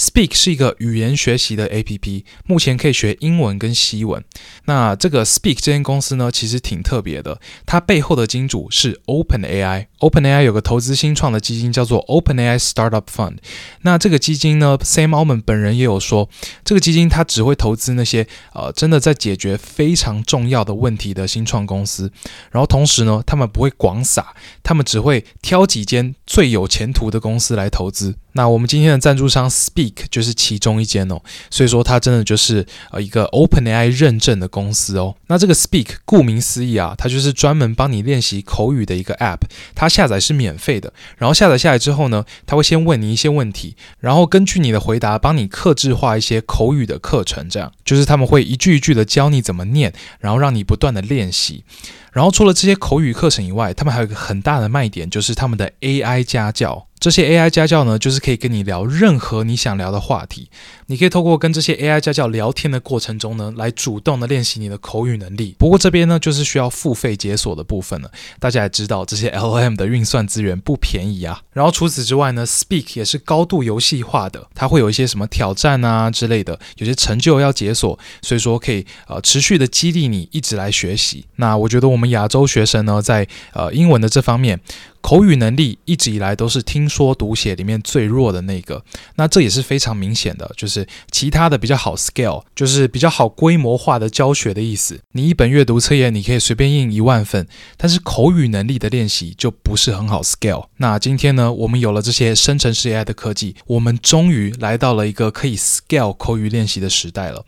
Speak 是一个语言学习的 APP，目前可以学英文跟西文。那这个 Speak 这间公司呢，其实挺特别的。它背后的金主是 OpenAI。OpenAI 有个投资新创的基金叫做 OpenAI Startup Fund。那这个基金呢，Sam Altman 本人也有说，这个基金它只会投资那些呃真的在解决非常重要的问题的新创公司。然后同时呢，他们不会广撒，他们只会挑几间最有前途的公司来投资。那我们今天的赞助商 Speak 就是其中一间哦，所以说它真的就是呃一个 OpenAI 认证的公司哦。那这个 Speak 顾名思义啊，它就是专门帮你练习口语的一个 App，它下载是免费的。然后下载下来之后呢，它会先问你一些问题，然后根据你的回答帮你克制化一些口语的课程，这样就是他们会一句一句的教你怎么念，然后让你不断的练习。然后除了这些口语课程以外，他们还有一个很大的卖点，就是他们的 AI 家教。这些 AI 家教呢，就是可以跟你聊任何你想聊的话题。你可以透过跟这些 AI 家教聊天的过程中呢，来主动的练习你的口语能力。不过这边呢，就是需要付费解锁的部分了。大家也知道，这些 LLM 的运算资源不便宜啊。然后除此之外呢，Speak 也是高度游戏化的，它会有一些什么挑战啊之类的，有些成就要解锁，所以说可以呃持续的激励你一直来学习。那我觉得我们亚洲学生呢，在呃英文的这方面。口语能力一直以来都是听说读写里面最弱的那个，那这也是非常明显的，就是其他的比较好 scale，就是比较好规模化的教学的意思。你一本阅读测验你可以随便印一万份，但是口语能力的练习就不是很好 scale。那今天呢，我们有了这些生成式 AI 的科技，我们终于来到了一个可以 scale 口语练习的时代了。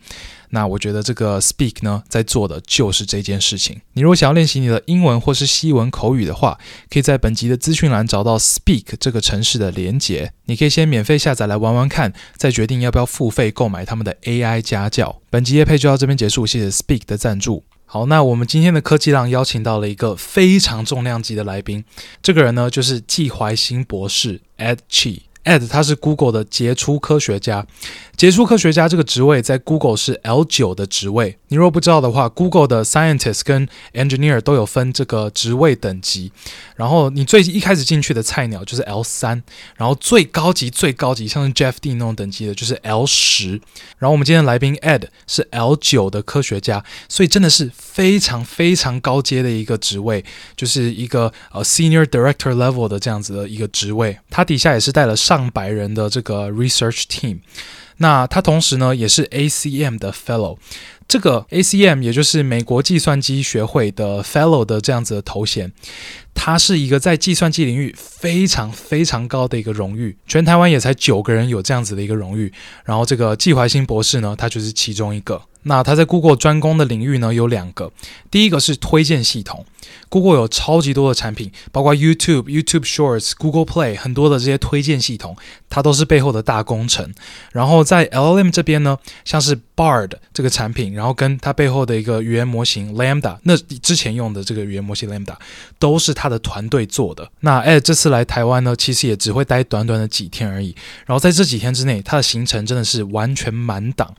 那我觉得这个 Speak 呢，在做的就是这件事情。你如果想要练习你的英文或是西文口语的话，可以在本集的资讯栏找到 Speak 这个城市的连结。你可以先免费下载来玩玩看，再决定要不要付费购买他们的 AI 家教。本集业配就到这边结束，谢谢 Speak 的赞助。好，那我们今天的科技浪邀请到了一个非常重量级的来宾，这个人呢就是纪怀新博士 Ed Chi。Ed 他是 Google 的杰出科学家。杰出科学家这个职位在 Google 是 L 九的职位。你若不知道的话，Google 的 Scientist 跟 Engineer 都有分这个职位等级。然后你最一开始进去的菜鸟就是 L 三，然后最高级最高级像是 Jeff D 那种等级的就是 L 十。然后我们今天来宾 Ed 是 L 九的科学家，所以真的是非常非常高阶的一个职位，就是一个呃 Senior Director Level 的这样子的一个职位。他底下也是带了上上百人的这个 Research Team。那他同时呢，也是 ACM 的 Fellow，这个 ACM 也就是美国计算机学会的 Fellow 的这样子的头衔，它是一个在计算机领域非常非常高的一个荣誉，全台湾也才九个人有这样子的一个荣誉，然后这个季怀新博士呢，他就是其中一个。那他在 Google 专攻的领域呢，有两个，第一个是推荐系统，Google 有超级多的产品，包括 YouTube、YouTube Shorts、Google Play 很多的这些推荐系统，它都是背后的大工程。然后在 LLM 这边呢，像是 Bard 这个产品，然后跟它背后的一个语言模型 Lambda，那之前用的这个语言模型 Lambda 都是他的团队做的。那 Ed 这次来台湾呢，其实也只会待短短的几天而已，然后在这几天之内，他的行程真的是完全满档。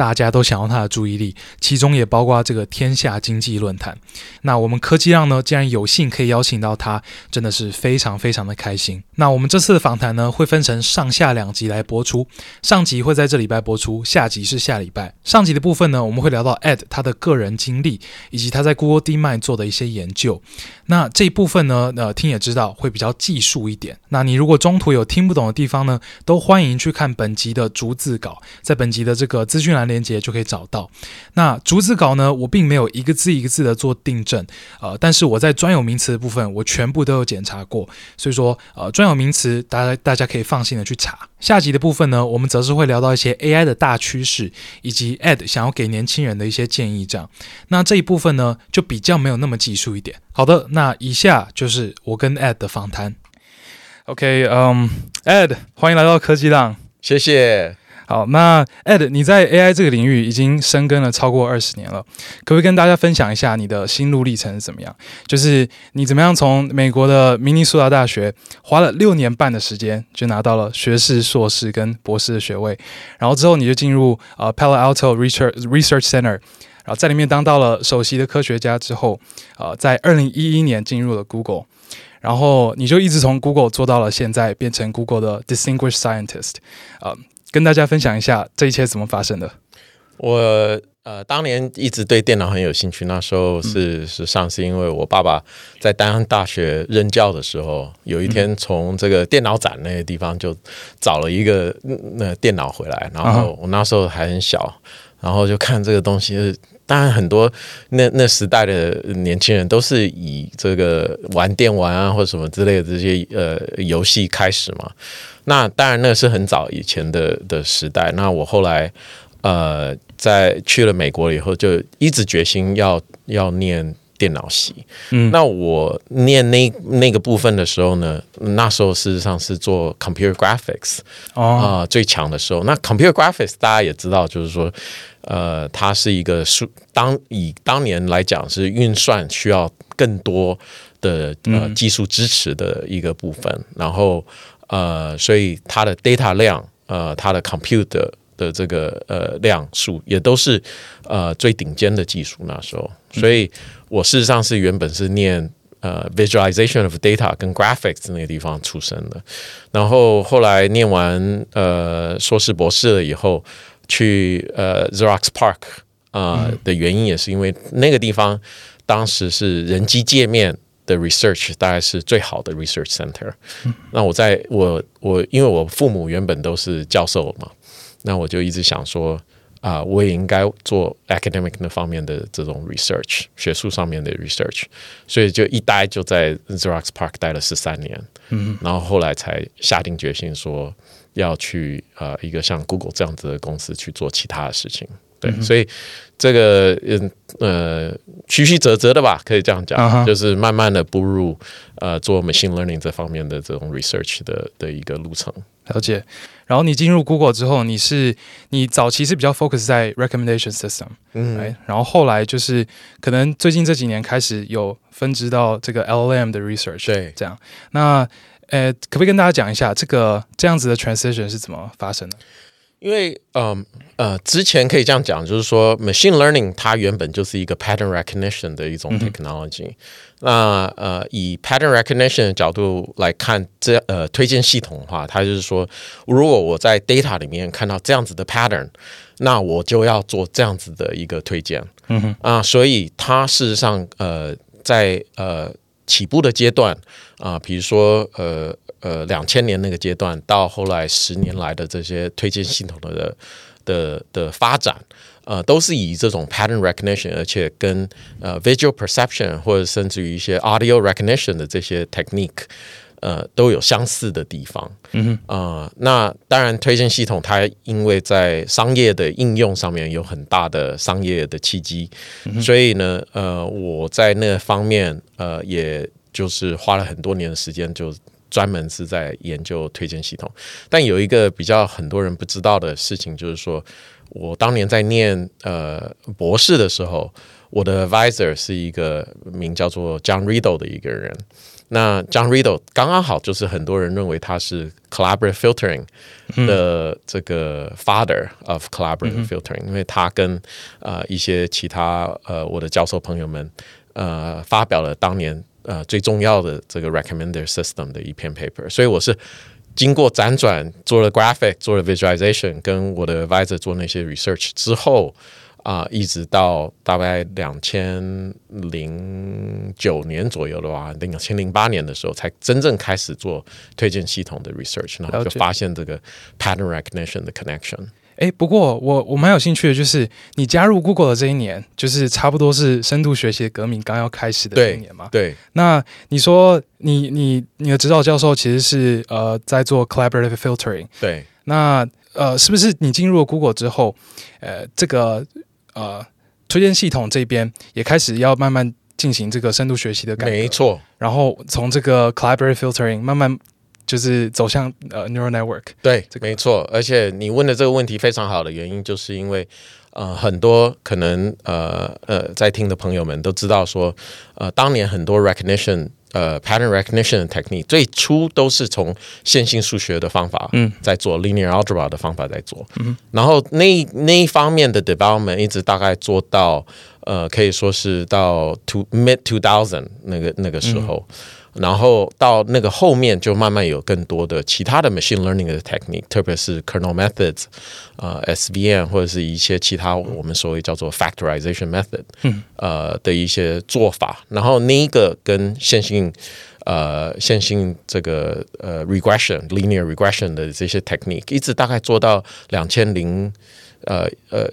大家都想要他的注意力，其中也包括这个天下经济论坛。那我们科技浪呢，既然有幸可以邀请到他，真的是非常非常的开心。那我们这次的访谈呢，会分成上下两集来播出。上集会在这礼拜播出，下集是下礼拜。上集的部分呢，我们会聊到 Ed 他的个人经历，以及他在 Google DeepMind 做的一些研究。那这一部分呢，呃，听也知道会比较技术一点。那你如果中途有听不懂的地方呢，都欢迎去看本集的逐字稿，在本集的这个资讯栏连接就可以找到。那逐字稿呢，我并没有一个字一个字的做订正，呃，但是我在专有名词的部分，我全部都有检查过，所以说，呃，专有名词大家大家可以放心的去查。下集的部分呢，我们则是会聊到一些 AI 的大趋势，以及 AD 想要给年轻人的一些建议。这样，那这一部分呢，就比较没有那么技术一点。好的，那以下就是我跟 AD 的访谈。OK，嗯，um，Ed，欢迎来到科技浪，谢谢。好，那 Ed，你在 AI 这个领域已经深耕了超过二十年了，可不可以跟大家分享一下你的心路历程是怎么样？就是你怎么样从美国的明尼苏达大学花了六年半的时间就拿到了学士、硕士跟博士的学位，然后之后你就进入呃 Palo Alto Research Research Center，然后在里面当到了首席的科学家之后，呃，在二零一一年进入了 Google，然后你就一直从 Google 做到了现在，变成 Google 的 Distinguished Scientist，呃。跟大家分享一下这一切怎么发生的。我呃当年一直对电脑很有兴趣，那时候是实际上是因为我爸爸在丹阳大学任教的时候，有一天从这个电脑展那个地方就找了一个那电脑回来，然后我那时候还很小，然后就看这个东西。当然很多那那时代的年轻人都是以这个玩电玩啊或者什么之类的这些呃游戏开始嘛。那当然，那是很早以前的的时代。那我后来，呃，在去了美国以后，就一直决心要要念电脑系。嗯，那我念那那个部分的时候呢，那时候事实上是做 computer graphics 啊、哦呃、最强的时候。那 computer graphics 大家也知道，就是说，呃，它是一个数当以当年来讲是运算需要更多的呃技术支持的一个部分，然后。呃，所以它的 data 量，呃，它的 compute 的这个呃量数也都是呃最顶尖的技术那时候。所以我事实上是原本是念呃 visualization of data 跟 graphics 那个地方出身的，然后后来念完呃硕士博士了以后，去呃 Xerox Park 啊、呃、的原因也是因为那个地方当时是人机界面。的 research 大概是最好的 research center。嗯、那我在我我因为我父母原本都是教授嘛，那我就一直想说啊、呃，我也应该做 academic 那方面的这种 research，学术上面的 research，所以就一待就在 Xerox Park 待了十三年。嗯，然后后来才下定决心说要去呃一个像 Google 这样子的公司去做其他的事情。对，所以这个嗯呃曲曲折折的吧，可以这样讲，uh. 就是慢慢的步入呃做 machine learning 这方面的这种 research 的的一个路程。了解。然后你进入 Google 之后，你是你早期是比较 focus 在 recommendation system，嗯，然后后来就是可能最近这几年开始有分支到这个 LLM 的 research，对，这样。那呃，可不可以跟大家讲一下这个这样子的 transition 是怎么发生的？因为，嗯呃，之前可以这样讲，就是说，machine learning 它原本就是一个 pattern recognition 的一种 technology。嗯、那呃，以 pattern recognition 的角度来看，这呃推荐系统的话，它就是说，如果我在 data 里面看到这样子的 pattern，那我就要做这样子的一个推荐。嗯哼，啊，所以它事实上，呃，在呃起步的阶段啊、比如说呃。呃，两千年那个阶段到后来十年来的这些推荐系统的的的发展，呃，都是以这种 pattern recognition，而且跟呃 visual perception 或者甚至于一些 audio recognition 的这些 technique，呃，都有相似的地方。嗯哼，呃，那当然推荐系统它因为在商业的应用上面有很大的商业的契机，嗯、所以呢，呃，我在那方面呃，也就是花了很多年的时间就。专门是在研究推荐系统，但有一个比较很多人不知道的事情，就是说我当年在念呃博士的时候，我的 advisor 是一个名叫做 John Riddle 的一个人。那 John Riddle 刚刚好就是很多人认为他是 collaborative filtering 的这个 father of collaborative filtering，、嗯、因为他跟呃一些其他呃我的教授朋友们呃发表了当年。呃，最重要的这个 recommender system 的一篇 paper，所以我是经过辗转做了 graphic，做了 visualization，跟我的 advisor 做那些 research 之后，啊、呃，一直到大概两千零九年左右的话，两千零八年的时候，才真正开始做推荐系统的 research，然后就发现这个 pattern recognition 的 connection。哎，不过我我蛮有兴趣的，就是你加入 Google 的这一年，就是差不多是深度学习的革命刚要开始的这一年嘛。对。那你说你你你的指导教授其实是呃在做 collaborative filtering。对。那呃是不是你进入了 Google 之后，呃这个呃推荐系统这边也开始要慢慢进行这个深度学习的改革？没错。然后从这个 collaborative filtering 慢慢。就是走向呃 neural network。对，这个、没错。而且你问的这个问题非常好的原因，就是因为呃很多可能呃呃在听的朋友们都知道说，呃当年很多 recognition。呃，pattern recognition 的 technique 最初都是从线性数学的方法嗯在做、嗯、linear algebra 的方法在做，嗯，然后那那一方面的 development 一直大概做到呃可以说是到 two mid two thousand 那个那个时候。嗯然后到那个后面就慢慢有更多的其他的 machine learning 的 technique，特别是 kernel methods，呃，SVM 或者是一些其他我们所谓叫做 factorization method，嗯，呃的一些做法。然后那一个跟线性，呃，线性这个呃 regression linear regression 的这些 technique，一直大概做到两千零，呃呃。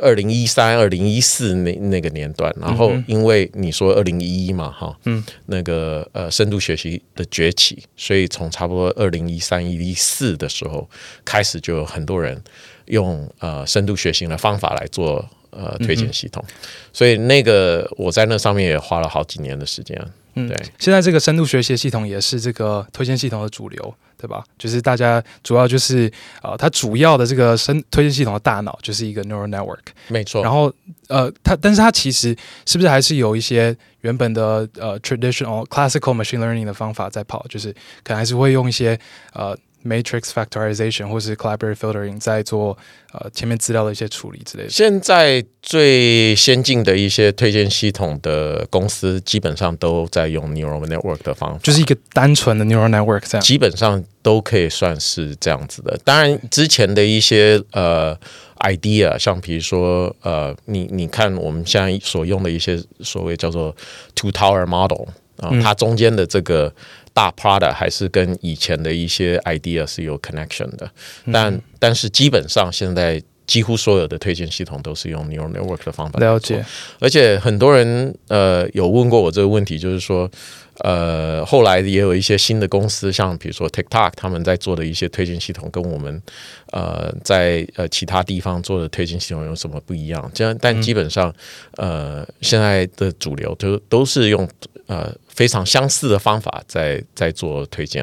二零一三、二零一四那那个年段，然后因为你说二零一一嘛，哈，嗯，那个呃深度学习的崛起，所以从差不多二零一三、一四的时候开始，就有很多人用呃深度学习的方法来做呃推荐系统，所以那个我在那上面也花了好几年的时间。嗯，对，现在这个深度学习系统也是这个推荐系统的主流，对吧？就是大家主要就是呃，它主要的这个深推荐系统的大脑就是一个 neural network，没错。然后呃，它但是它其实是不是还是有一些原本的呃 traditional classical machine learning 的方法在跑，就是可能还是会用一些呃。Matrix factorization 或是 collaborative filtering 在做呃前面资料的一些处理之类的。现在最先进的一些推荐系统的公司，基本上都在用 neural network 的方法，就是一个单纯的 neural network 这样。基本上都可以算是这样子的。当然，之前的一些呃 idea，像比如说呃，你你看我们现在所用的一些所谓叫做 two tower model 啊、呃，它中间的这个。大 product 还是跟以前的一些 idea 是有 connection 的，但、嗯、但是基本上现在几乎所有的推荐系统都是用 neural network 的方法。了解，而且很多人呃有问过我这个问题，就是说呃后来也有一些新的公司，像比如说 TikTok 他们在做的一些推荐系统，跟我们呃在呃其他地方做的推荐系统有什么不一样？这样，但基本上、嗯、呃现在的主流都都是用呃。非常相似的方法在在做推荐，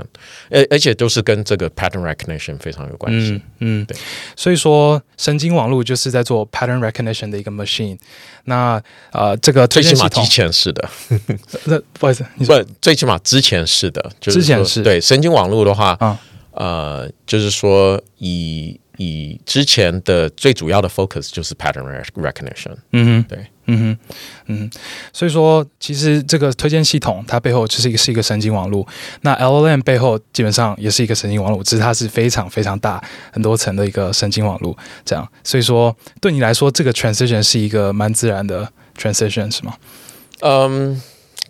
而而且都是跟这个 pattern recognition 非常有关系。嗯，嗯对。所以说，神经网络就是在做 pattern recognition 的一个 machine。那呃，这个最起码之前是的。那不好意思，你说不，最起码之前是的。就是、之前是。对神经网络的话，啊、呃，就是说以。以之前的最主要的 focus 就是 pattern recognition。嗯哼，对，嗯哼，嗯，所以说其实这个推荐系统它背后就是一个是一个神经网络，那 LLM 背后基本上也是一个神经网络，只是它是非常非常大很多层的一个神经网络，这样，所以说对你来说这个 transition 是一个蛮自然的 transition 是吗？嗯。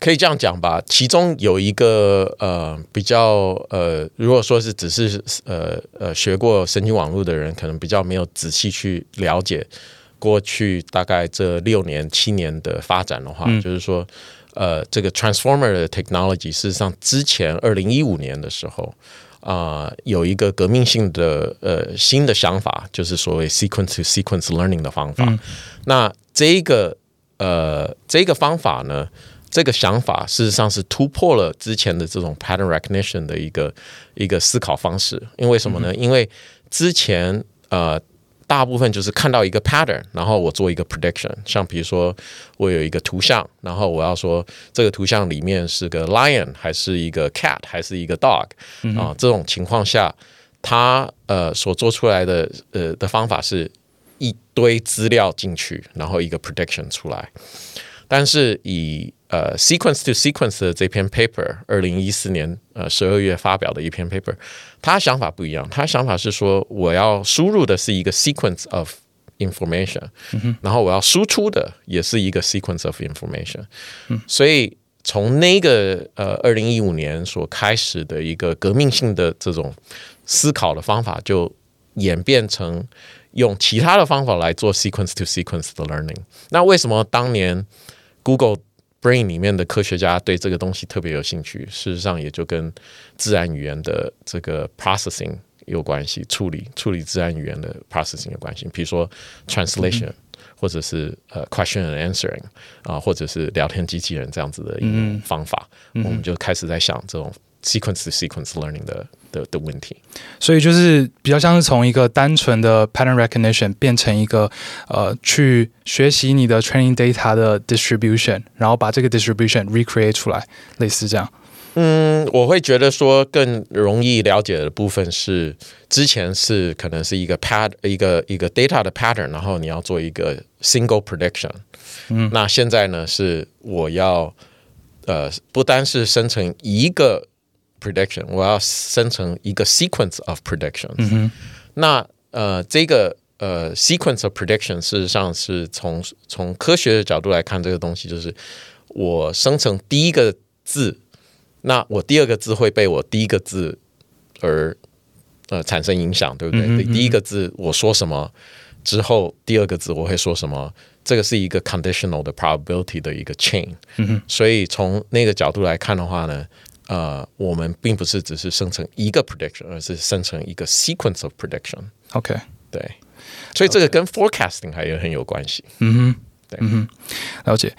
可以这样讲吧，其中有一个呃比较呃，如果说是只是呃呃学过神经网络的人，可能比较没有仔细去了解过去大概这六年七年的发展的话，嗯、就是说呃这个 transformer 的 technology 事实上之前二零一五年的时候啊、呃、有一个革命性的呃新的想法，就是所谓 sequence to sequence learning 的方法。嗯、那这一个呃这个方法呢？这个想法事实上是突破了之前的这种 pattern recognition 的一个一个思考方式。因为什么呢？因为之前呃大部分就是看到一个 pattern，然后我做一个 prediction。像比如说我有一个图像，然后我要说这个图像里面是个 lion 还是一个 cat 还是一个 dog 啊？这种情况下，他呃所做出来的呃的方法是一堆资料进去，然后一个 prediction 出来。但是以呃，sequence to sequence 的这篇 paper，二零一四年呃十二月发表的一篇 paper，他想法不一样。他想法是说，我要输入的是一个 sequence of information，嗯，然后我要输出的也是一个 sequence of information。嗯，所以从那个呃二零一五年所开始的一个革命性的这种思考的方法，就演变成用其他的方法来做 sequence to sequence 的 learning。那为什么当年 Google Brain 里面的科学家对这个东西特别有兴趣，事实上也就跟自然语言的这个 processing 有关系，处理处理自然语言的 processing 有关系。比如说 translation，或者是呃 question and answering 啊，或者是聊天机器人这样子的一种方法，我们就开始在想这种 sequence to sequence learning 的的的问题。所以就是比较像是从一个单纯的 pattern recognition 变成一个呃去学习你的 training data 的 distribution，然后把这个 distribution recreate 出来，类似这样。嗯，我会觉得说更容易了解的部分是，之前是可能是一个 pat 一个一个 data 的 pattern，然后你要做一个 single prediction。嗯，那现在呢是我要呃不单是生成一个 prediction，我要生成一个 sequence of predictions。嗯，那呃这个呃 sequence of prediction 事实上是从从科学的角度来看，这个东西就是我生成第一个字。那我第二个字会被我第一个字而呃产生影响，对不对？嗯嗯、第一个字我说什么之后，第二个字我会说什么？这个是一个 conditional 的 probability 的一个 chain。嗯。所以从那个角度来看的话呢，呃，我们并不是只是生成一个 prediction，而是生成一个 sequence of prediction。OK，对。所以这个跟 forecasting 还有很有关系。嗯哼。对嗯哼，了解。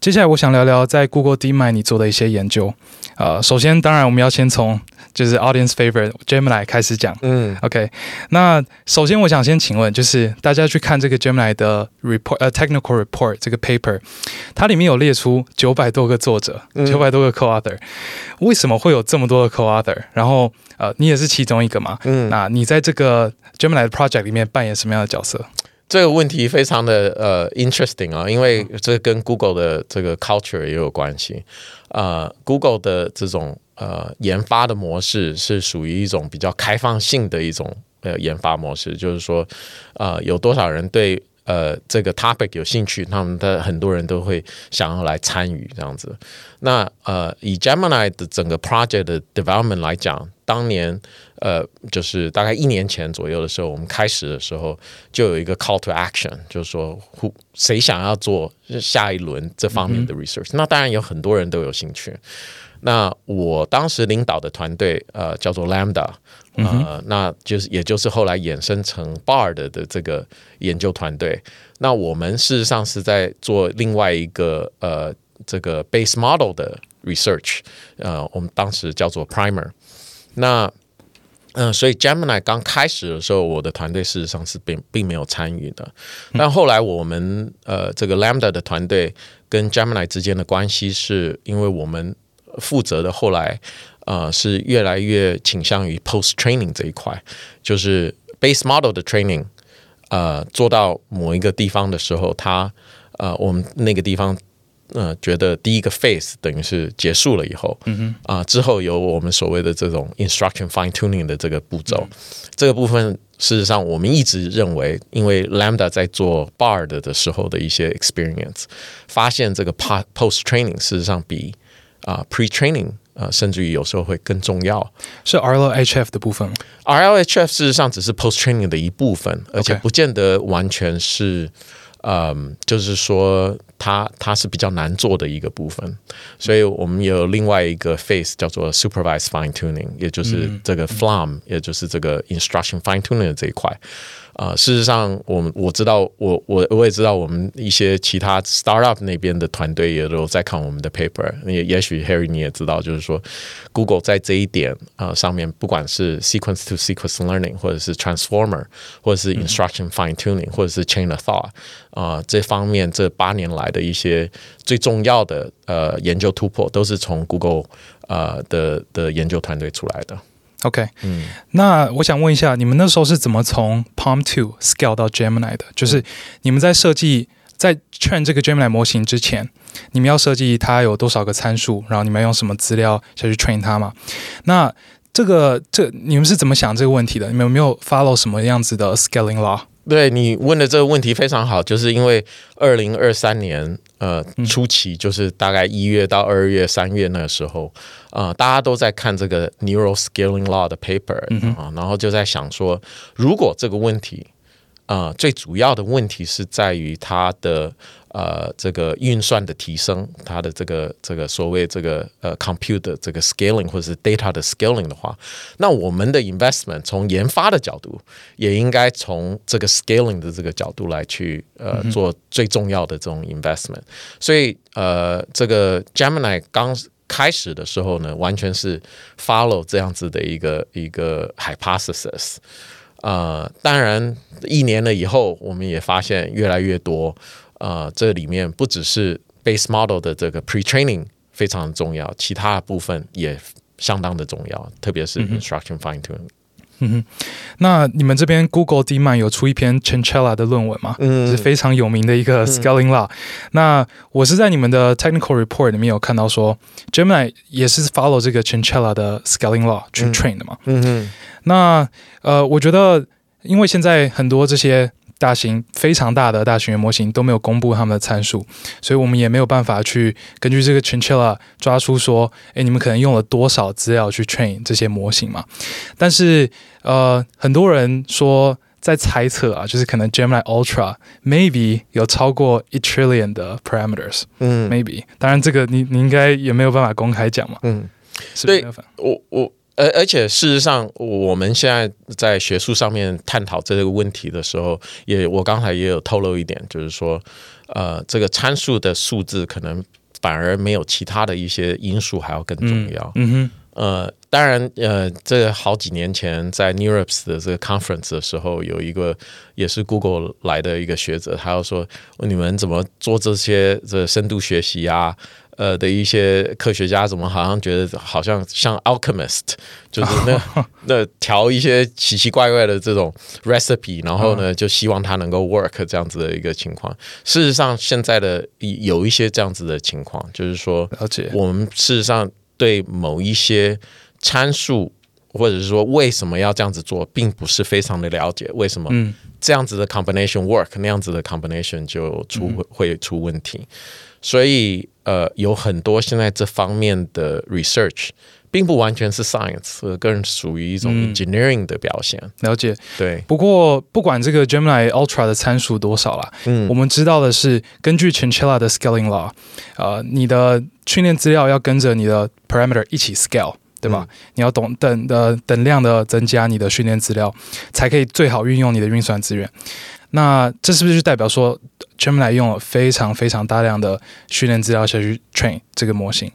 接下来我想聊聊在 Google DeepMind 你做的一些研究。呃，首先当然我们要先从就是 Audience Favorite Gemini 开始讲。嗯，OK。那首先我想先请问，就是大家去看这个 Gemini 的 report，呃，technical report 这个 paper，它里面有列出九百多个作者，九百多个 co-author。为什么会有这么多的 co-author？然后呃，你也是其中一个嘛？嗯，那你在这个 Gemini 的 project 里面扮演什么样的角色？这个问题非常的呃 interesting 啊，因为这跟 Google 的这个 culture 也有关系。呃，Google 的这种呃研发的模式是属于一种比较开放性的一种呃研发模式，就是说，呃，有多少人对呃这个 topic 有兴趣，他们的很多人都会想要来参与这样子。那呃，以 Gemini 的整个 project 的 development 来讲，当年。呃，就是大概一年前左右的时候，我们开始的时候就有一个 call to action，就是说，谁想要做下一轮这方面的 research？嗯、那当然有很多人都有兴趣。那我当时领导的团队，呃，叫做 Lambda，呃，嗯、那就是也就是后来衍生成 Bard 的这个研究团队。那我们事实上是在做另外一个呃这个 base model 的 research，呃，我们当时叫做 Primer。那嗯，所以 Gemini 刚开始的时候，我的团队事实上是并并没有参与的。但后来我们呃这个 Lambda 的团队跟 Gemini 之间的关系，是因为我们负责的后来呃是越来越倾向于 post training 这一块，就是 base model 的 training，呃做到某一个地方的时候，它呃我们那个地方。呃，觉得第一个 phase 等于是结束了以后，嗯哼，啊、呃，之后有我们所谓的这种 instruction fine tuning 的这个步骤，嗯、这个部分事实上我们一直认为，因为 Lambda 在做 Bard 的时候的一些 experience，发现这个 post training 事实上比啊、呃、pre training 啊、呃，甚至于有时候会更重要，是 RLHF 的部分吗？RLHF 事实上只是 post training 的一部分，而且不见得完全是。嗯，就是说它它是比较难做的一个部分，所以我们有另外一个 phase 叫做 supervised fine tuning，也就是这个 FLAM，也就是这个 instruction fine tuning 的这一块。啊、呃，事实上，我我知道，我我我也知道，我们一些其他 startup 那边的团队也都在看我们的 paper。也也许 Harry 你也知道，就是说，Google 在这一点啊、呃、上面，不管是 sequence to sequence learning，或者是 transformer，或者是 instruction fine tuning，或者是 chain of thought 啊、呃、这方面这八年来的一些最重要的呃研究突破，都是从 Google 呃的的研究团队出来的。OK，嗯，那我想问一下，你们那时候是怎么从 PaLM Two scale 到 Gemini 的？就是你们在设计在 train 这个 Gemini 模型之前，你们要设计它有多少个参数，然后你们要用什么资料下去 train 它嘛？那这个这你们是怎么想这个问题的？你们有没有 follow 什么样子的 scaling law？对，你问的这个问题非常好，就是因为二零二三年呃初期，就是大概一月到二月、三月那个时候，啊、呃，大家都在看这个 Neural Scaling Law 的 paper 啊、然后就在想说，如果这个问题啊、呃，最主要的问题是在于它的。呃，这个运算的提升，它的这个这个所谓这个呃 compute 的这个 scaling 或者是 data 的 scaling 的话，那我们的 investment 从研发的角度，也应该从这个 scaling 的这个角度来去呃做最重要的这种 investment。所以呃，这个 Gemini 刚开始的时候呢，完全是 follow 这样子的一个一个 hypothesis。呃，当然一年了以后，我们也发现越来越多，呃，这里面不只是 base model 的这个 pre-training 非常重要，其他部分也相当的重要，特别是 instruction fine-tuning。嗯哼，那你们这边 Google DeepMind 有出一篇 Chinchilla 的论文吗？嗯，是非常有名的一个 Scaling Law。嗯、那我是在你们的 Technical Report 里面有看到说，Gemini 也是 follow 这个 Chinchilla 的 Scaling Law 去 train 的嘛。嗯哼，那呃，我觉得因为现在很多这些。大型非常大的大型模型都没有公布他们的参数，所以我们也没有办法去根据这个 Chinchilla 抓出说，诶，你们可能用了多少资料去 train 这些模型嘛？但是，呃，很多人说在猜测啊，就是可能 Gemini Ultra maybe 有超过一 trillion 的 parameters，嗯，maybe。当然，这个你你应该也没有办法公开讲嘛，嗯，是不是？我我。而而且事实上，我们现在在学术上面探讨这个问题的时候，也我刚才也有透露一点，就是说，呃，这个参数的数字可能反而没有其他的一些因素还要更重要。嗯，嗯哼。呃，当然，呃，这好几年前在 NeurIPS 的这个 conference 的时候，有一个也是 Google 来的一个学者，他要说，你们怎么做这些这深度学习啊？呃的一些科学家怎么好像觉得好像像 alchemist，就是那 那调一些奇奇怪怪的这种 recipe，然后呢就希望它能够 work 这样子的一个情况。事实上，现在的有一些这样子的情况，就是说，我们事实上对某一些参数，或者是说为什么要这样子做，并不是非常的了解。为什么这样子的 combination work，那样子的 combination 就出会出问题？所以，呃，有很多现在这方面的 research，并不完全是 science，更属于一种 engineering 的表现。嗯、了解，对。不过，不管这个 Gemini Ultra 的参数多少啦，嗯，我们知道的是，根据 Chinchilla 的 scaling law，呃，你的训练资料要跟着你的 parameter 一起 scale，对吧？嗯、你要懂等的等量的增加你的训练资料，才可以最好运用你的运算资源。那这是不是就代表说，Gemini 用了非常非常大量的训练资料下去 train 这个模型？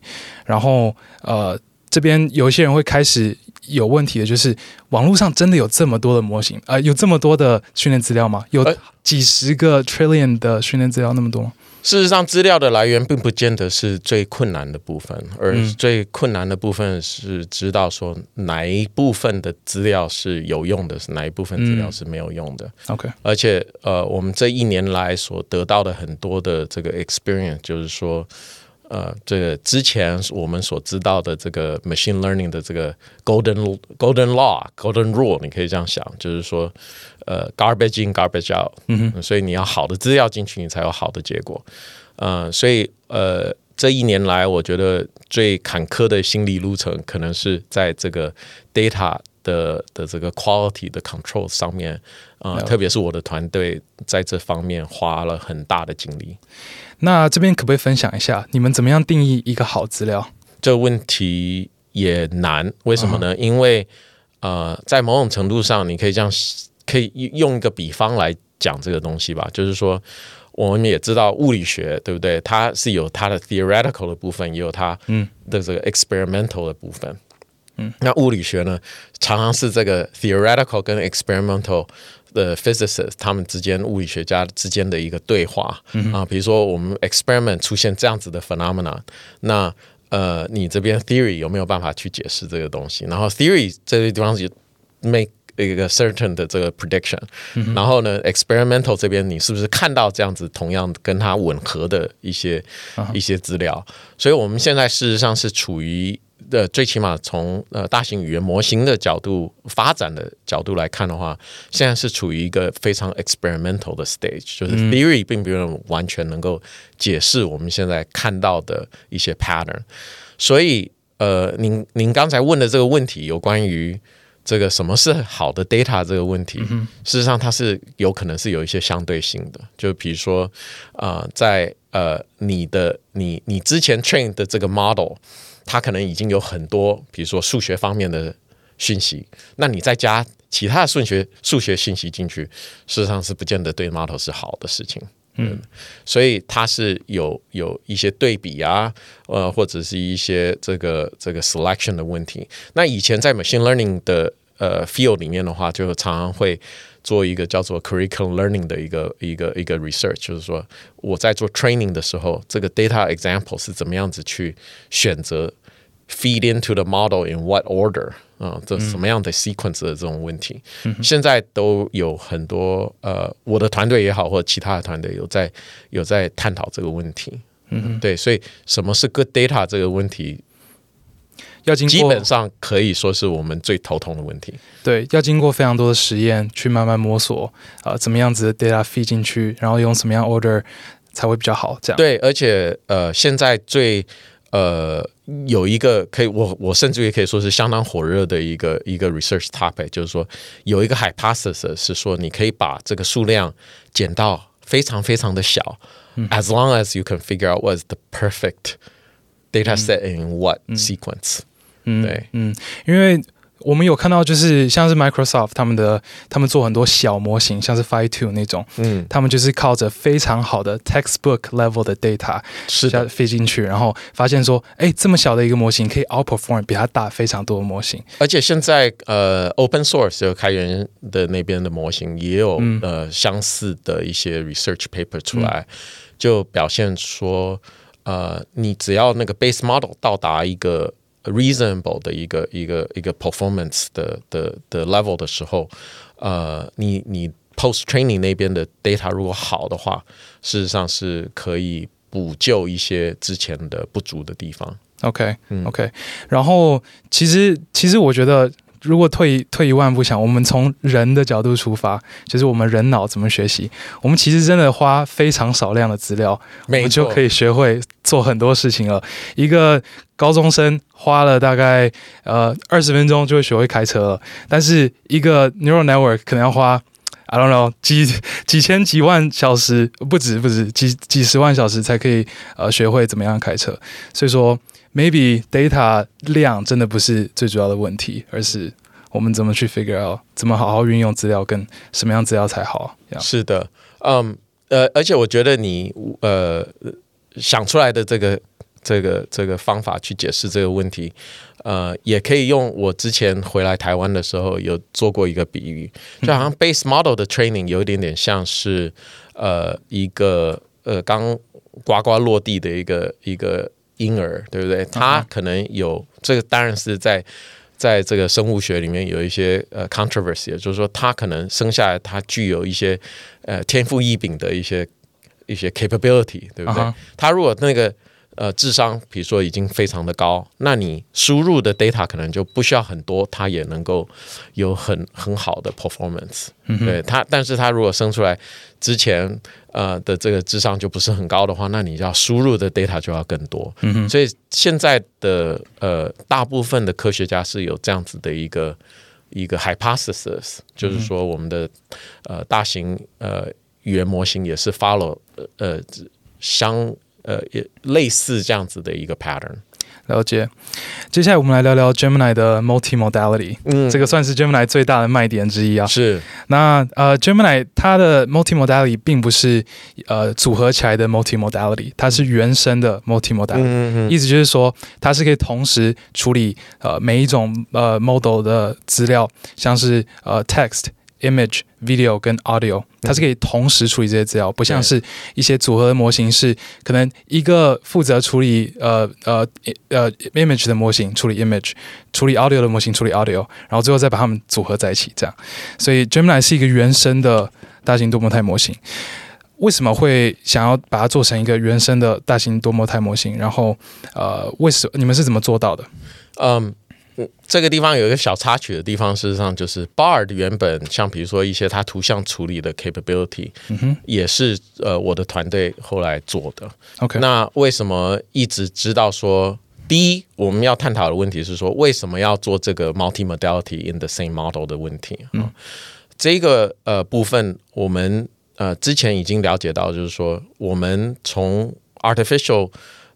然后，呃，这边有一些人会开始有问题的，就是网络上真的有这么多的模型啊、呃，有这么多的训练资料吗？有几十个 trillion 的训练资料那么多吗？事实上，资料的来源并不见得是最困难的部分，而最困难的部分是知道说哪一部分的资料是有用的，是哪一部分资料是没有用的。嗯、OK，而且呃，我们这一年来所得到的很多的这个 experience，就是说。呃，这个之前我们所知道的这个 machine learning 的这个 golden golden law golden rule，你可以这样想，就是说，呃，garbage in garbage out，嗯哼，所以你要好的资料进去，你才有好的结果。呃，所以呃，这一年来，我觉得最坎坷的心理路程，可能是在这个 data 的的这个 quality 的 control 上面，啊、呃，特别是我的团队在这方面花了很大的精力。那这边可不可以分享一下，你们怎么样定义一个好资料？这个问题也难，为什么呢？Uh. 因为呃，在某种程度上，你可以这样，可以用一个比方来讲这个东西吧。就是说，我们也知道物理学，对不对？它是有它的 theoretical 的部分，也有它的这个 experimental 的部分。嗯，那物理学呢，常常是这个 theoretical 跟 experimental。的 physicists 他们之间物理学家之间的一个对话、嗯、啊，比如说我们 experiment 出现这样子的 phenomena，那呃，你这边 theory 有没有办法去解释这个东西？然后 theory 这个地方是 make 一个 certain 的这个 prediction，、嗯、然后呢 experimental 这边你是不是看到这样子同样跟它吻合的一些、嗯、一些资料？所以我们现在事实上是处于。的最起码从呃大型语言模型的角度发展的角度来看的话，现在是处于一个非常 experimental 的 stage，就是 theory 并不能完全能够解释我们现在看到的一些 pattern。所以呃，您您刚才问的这个问题，有关于这个什么是好的 data 这个问题，事实上它是有可能是有一些相对性的，就比如说啊、呃，在呃你的你你之前 train 的这个 model。它可能已经有很多，比如说数学方面的讯息，那你再加其他的数学数学信息进去，事实上是不见得对 model 是好的事情。嗯，所以它是有有一些对比啊，呃，或者是一些这个这个 selection 的问题。那以前在 machine learning 的呃 field 里面的话，就常常会做一个叫做 curriculum learning 的一个一个一个 research，就是说我在做 training 的时候，这个 data example 是怎么样子去选择 feed into the model in what order。啊，这什么样的 sequence 的这种问题，嗯、现在都有很多呃，我的团队也好，或者其他的团队有在有在探讨这个问题。嗯，对，所以什么是 good data 这个问题，要经过基本上可以说是我们最头痛的问题。对，要经过非常多的实验去慢慢摸索啊、呃，怎么样子的 data feed 进去，然后用什么样 order 才会比较好。这样对，而且呃，现在最呃，有一个可以，我我甚至于可以说是相当火热的一个一个 research topic，就是说有一个 hypothesis 是说，你可以把这个数量减到非常非常的小，嗯，as long as you can figure out what is the perfect data set in what sequence，嗯，对，嗯，因为。我们有看到，就是像是 Microsoft 他们的，他们做很多小模型，像是 Phi Two 那种，嗯，他们就是靠着非常好的 textbook level 的 data 是的飞进去，然后发现说，哎，这么小的一个模型可以 outperform 比它大非常多的模型。而且现在呃，open source 有开源的那边的模型也有、嗯、呃相似的一些 research paper 出来，嗯、就表现说，呃，你只要那个 base model 到达一个。Reasonable 的一个一个一个 performance 的的的 level 的时候，呃，你你 post training 那边的 data 如果好的话，事实上是可以补救一些之前的不足的地方。OK，嗯，OK，然后其实其实我觉得。如果退退一万步想，我们从人的角度出发，就是我们人脑怎么学习？我们其实真的花非常少量的资料，我们就可以学会做很多事情了。一个高中生花了大概呃二十分钟就会学会开车了，但是一个 neural network 可能要花 I don't know 几几千几万小时，不止不止几几十万小时才可以呃学会怎么样开车。所以说。Maybe data 量真的不是最主要的问题，而是我们怎么去 figure out 怎么好好运用资料，跟什么样资料才好。是的，嗯，呃，而且我觉得你呃想出来的这个这个这个方法去解释这个问题，呃，也可以用我之前回来台湾的时候有做过一个比喻，就好像 base model 的 training 有一点点像是呃一个呃刚呱呱落地的一个一个。婴儿对不对？他可能有这个，当然是在在这个生物学里面有一些呃 controversy，就是说他可能生下来他具有一些呃天赋异禀的一些一些 capability，对不对？他如果那个。呃，智商比如说已经非常的高，那你输入的 data 可能就不需要很多，它也能够有很很好的 performance。嗯，对它，但是它如果生出来之前呃的这个智商就不是很高的话，那你要输入的 data 就要更多。嗯，所以现在的呃大部分的科学家是有这样子的一个一个 hypothesis，就是说我们的呃大型呃语言模型也是 follow 呃相。呃，也类似这样子的一个 pattern。了解。接下来我们来聊聊 Gemini 的 multimodality。嗯，这个算是 Gemini 最大的卖点之一啊。是。那呃，Gemini 它的 multimodality 并不是呃组合起来的 multimodality，它是原生的 multimodality。嗯嗯。意思就是说，它是可以同时处理呃每一种呃 model 的资料，像是呃 text。Image、Video 跟 Audio，它是可以同时处理这些资料，不像是一些组合的模型是可能一个负责处理呃呃呃 Image 的模型处理 Image，处理 Audio 的模型处理 Audio，然后最后再把它们组合在一起这样。所以 Gemini 是一个原生的大型多模态模型。为什么会想要把它做成一个原生的大型多模态模型？然后呃，为什么你们是怎么做到的？嗯。Um 这个地方有一个小插曲的地方，事实上就是 Bard 原本像比如说一些它图像处理的 capability，嗯，也是呃我的团队后来做的。OK，那为什么一直知道说，第一我们要探讨的问题是说，为什么要做这个 multimodality in the same model 的问题？嗯，这个呃部分我们呃之前已经了解到，就是说我们从 artificial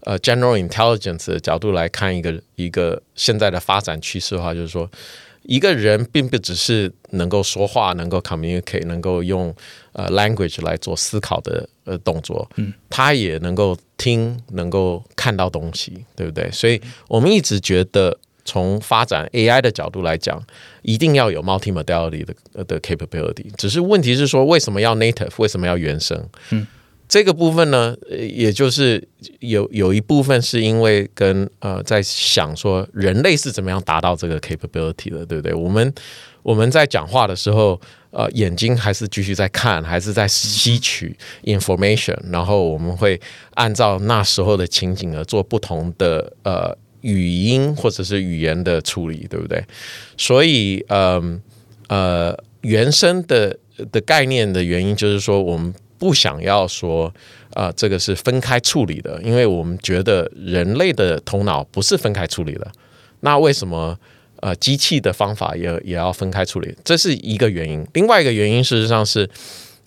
呃，general intelligence 的角度来看，一个一个现在的发展趋势的话，就是说，一个人并不只是能够说话、能够 communicate、能够用呃 language 来做思考的呃动作，嗯，他也能够听，能够看到东西，对不对？所以我们一直觉得，从发展 AI 的角度来讲，一定要有 multimodality 的的 capability。只是问题是说，为什么要 native？为什么要原生？嗯。这个部分呢，也就是有有一部分是因为跟呃在想说人类是怎么样达到这个 capability 的，对不对？我们我们在讲话的时候，呃，眼睛还是继续在看，还是在吸取 information，然后我们会按照那时候的情景而做不同的呃语音或者是语言的处理，对不对？所以，嗯呃，呃，原生的的概念的原因就是说我们。不想要说，啊、呃，这个是分开处理的，因为我们觉得人类的头脑不是分开处理的。那为什么呃机器的方法也也要分开处理？这是一个原因。另外一个原因，事实上是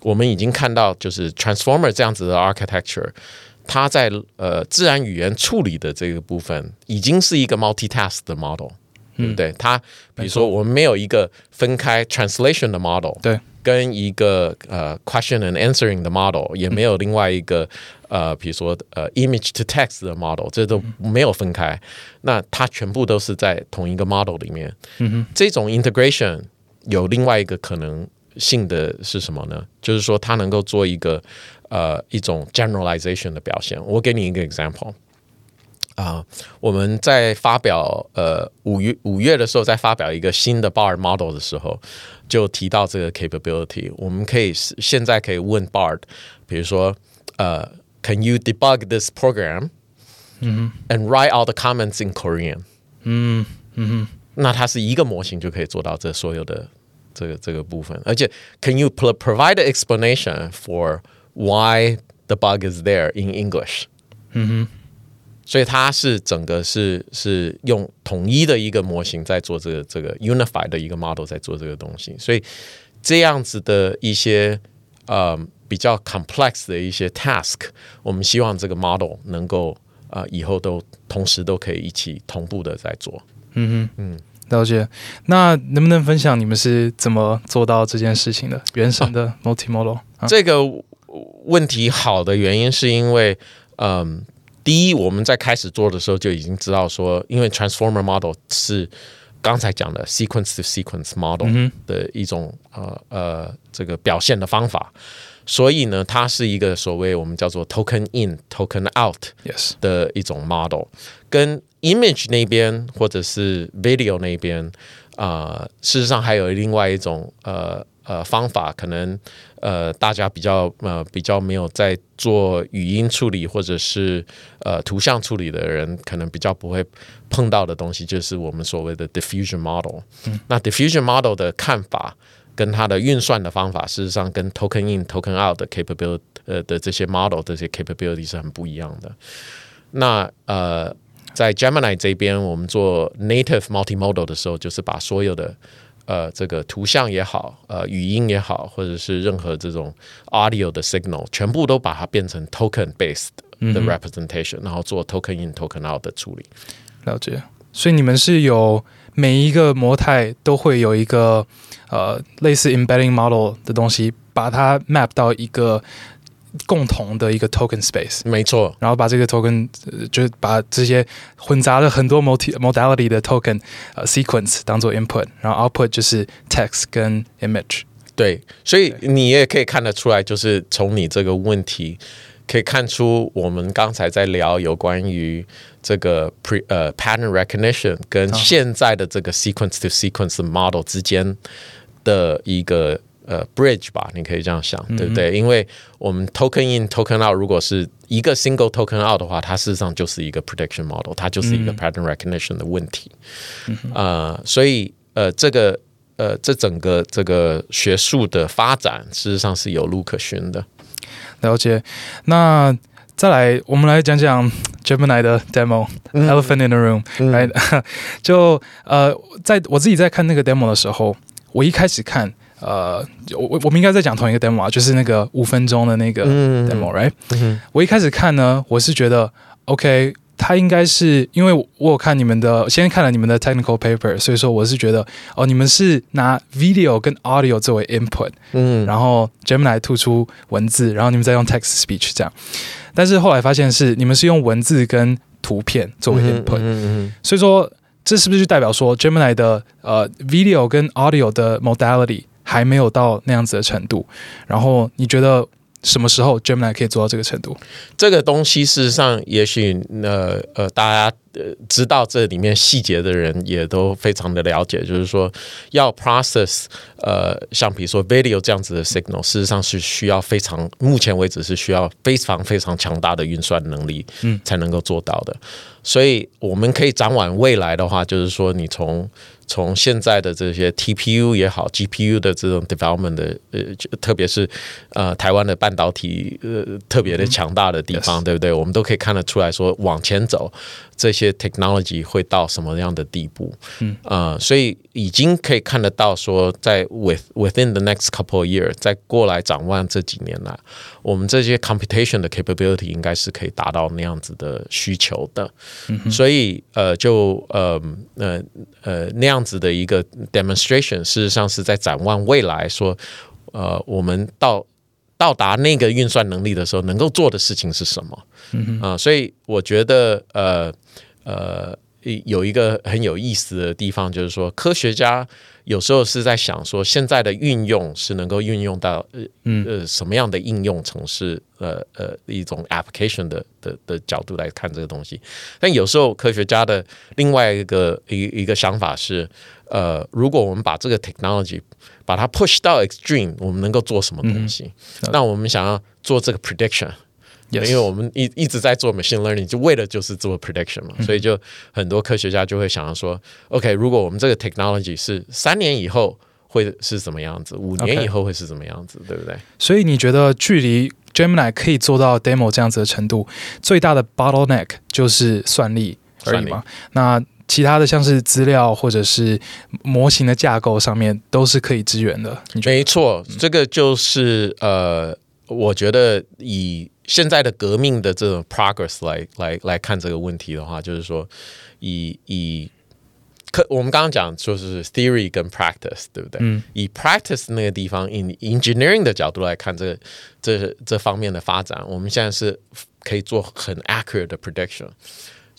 我们已经看到，就是 Transformer 这样子的 architecture，它在呃自然语言处理的这个部分，已经是一个 multitask 的 model，对不对？它比如说我们没有一个分开 translation 的 model，对。跟一个呃 question and answering 的 model 也没有另外一个呃，比如说呃 image to text 的 model，这都没有分开。那它全部都是在同一个 model 里面。嗯哼，这种 integration 有另外一个可能性的是什么呢？就是说它能够做一个呃一种 generalization 的表现。我给你一个 example。啊，我们在发表呃五月五月的时候，在发表一个新的 Bard model 的时候，就提到这个 capability。我们可以现在可以问 Bard，比如说呃，Can you debug this program？嗯 and write all the comments in Korean？嗯嗯，那它是一个模型就可以做到这所有的这个这个部分，而且 Can you provide an explanation for why the bug is there in English？嗯哼。 所以它是整个是是用统一的一个模型在做这个这个 unified 的一个 model 在做这个东西，所以这样子的一些呃比较 complex 的一些 task，我们希望这个 model 能够啊、呃、以后都同时都可以一起同步的在做。嗯哼，嗯，了解。那能不能分享你们是怎么做到这件事情的？原生的 multimodal？、啊啊、这个问题好的原因是因为嗯。第一，我们在开始做的时候就已经知道说，因为 transformer model 是刚才讲的 sequence to sequence model 的一种呃呃这个表现的方法，所以呢，它是一个所谓我们叫做 token in token out 的一种 model，跟 image 那边或者是 video 那边啊、呃，事实上还有另外一种呃。呃，方法可能呃，大家比较呃比较没有在做语音处理或者是呃图像处理的人，可能比较不会碰到的东西，就是我们所谓的 diffusion model。嗯。那 diffusion model 的看法跟它的运算的方法，事实上跟 token in token out 的 capability 呃的这些 model 这些 capability 是很不一样的。那呃，在 Gemini 这边，我们做 native multimodal 的时候，就是把所有的呃，这个图像也好，呃，语音也好，或者是任何这种 audio 的 signal，全部都把它变成 token based 的 representation，嗯，然后做 token in token out 的处理。了解。所以你们是有每一个模态都会有一个呃类似 embedding model 的东西，把它 map 到一个。共同的一个 token space，没错，然后把这个 token，就是把这些混杂了很多 multi modality 的 token，呃，sequence 当做 input，然后 output 就是 text 跟 image。对，所以你也可以看得出来，就是从你这个问题可以看出，我们刚才在聊有关于这个 pre 呃 pattern recognition 跟现在的这个 sequence to sequence model 之间的一个。呃，bridge 吧，你可以这样想，对不对？嗯、因为我们 token in token out，如果是一个 single token out 的话，它事实上就是一个 prediction model，它就是一个 pattern recognition 的问题。呃，所以呃，这个呃，这整个这个学术的发展，事实上是有路可循的。了解。那再来，我们来讲讲 Gemini 的 demo，Elephant、嗯、in the Room，来、嗯，就呃，在我自己在看那个 demo 的时候，我一开始看。呃，我我们应该在讲同一个 demo 啊，就是那个五分钟的那个 demo，right？、嗯嗯、我一开始看呢，我是觉得 OK，它应该是因为我有看你们的，先看了你们的 technical paper，所以说我是觉得哦，你们是拿 video 跟 audio 作为 input，嗯，然后 Gemini 吐出文字，然后你们再用 text speech 这样。但是后来发现是你们是用文字跟图片作为 input，嗯嗯嗯，所以说这是不是就代表说 Gemini 的呃 video 跟 audio 的 modality 还没有到那样子的程度？然后你觉得？什么时候 Gemini 可以做到这个程度？这个东西事实上，也许呃呃，大家呃知道这里面细节的人也都非常的了解，就是说要 process 呃，像比如说 video 这样子的 signal，事实上是需要非常，目前为止是需要非常非常强大的运算能力，嗯，才能够做到的。所以我们可以展望未来的话，就是说你从从现在的这些 TPU 也好，GPU 的这种 development 的呃，特别是呃台湾的半导体呃特别的强大的地方，嗯、对不对？我们都可以看得出来说，往前走这些 technology 会到什么样的地步？嗯啊、呃，所以已经可以看得到说，在 with within the next couple of years，再过来展望这几年来，我们这些 computation 的 capability 应该是可以达到那样子的需求的。嗯、所以呃，就呃呃呃那样子的一个 demonstration，事实上是在展望未来，说，呃，我们到到达那个运算能力的时候，能够做的事情是什么？嗯哼，啊，所以我觉得，呃呃，有一个很有意思的地方，就是说，科学家。有时候是在想说，现在的运用是能够运用到呃呃什么样的应用程式，呃呃一种 application 的的的角度来看这个东西。但有时候科学家的另外一个一一个想法是，呃，如果我们把这个 technology 把它 push 到 extreme，我们能够做什么东西？嗯、那我们想要做这个 prediction。因为我们一一直在做 machine learning，就为了就是做 prediction 嘛，嗯、所以就很多科学家就会想要说，OK，如果我们这个 technology 是三年以后会是什么样子，五年以后会是什么样子.对不对？所以你觉得距离 Gemini 可以做到 demo 这样子的程度，最大的 bottleneck 就是算力而已嘛？力那其他的像是资料或者是模型的架构上面都是可以支援的。没错，嗯、这个就是呃，我觉得以现在的革命的这种 progress 来来来看这个问题的话，就是说以以可我们刚刚讲就是 theory 跟 practice，对不对？嗯。以 practice 那个地方，，in engineering 的角度来看这个这这方面的发展，我们现在是可以做很 accurate 的 prediction，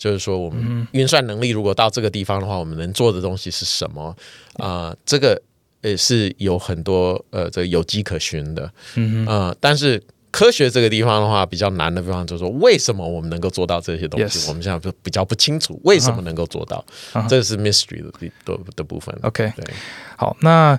就是说我们运算能力如果到这个地方的话，我们能做的东西是什么？啊、呃，这个呃是有很多呃这个有迹可循的。嗯啊、呃，但是。科学这个地方的话，比较难的地方就是说，为什么我们能够做到这些东西.我们现在就比较不清楚为什么能够做到，uh. 这是 mystery 的的的部分。OK，对，好，那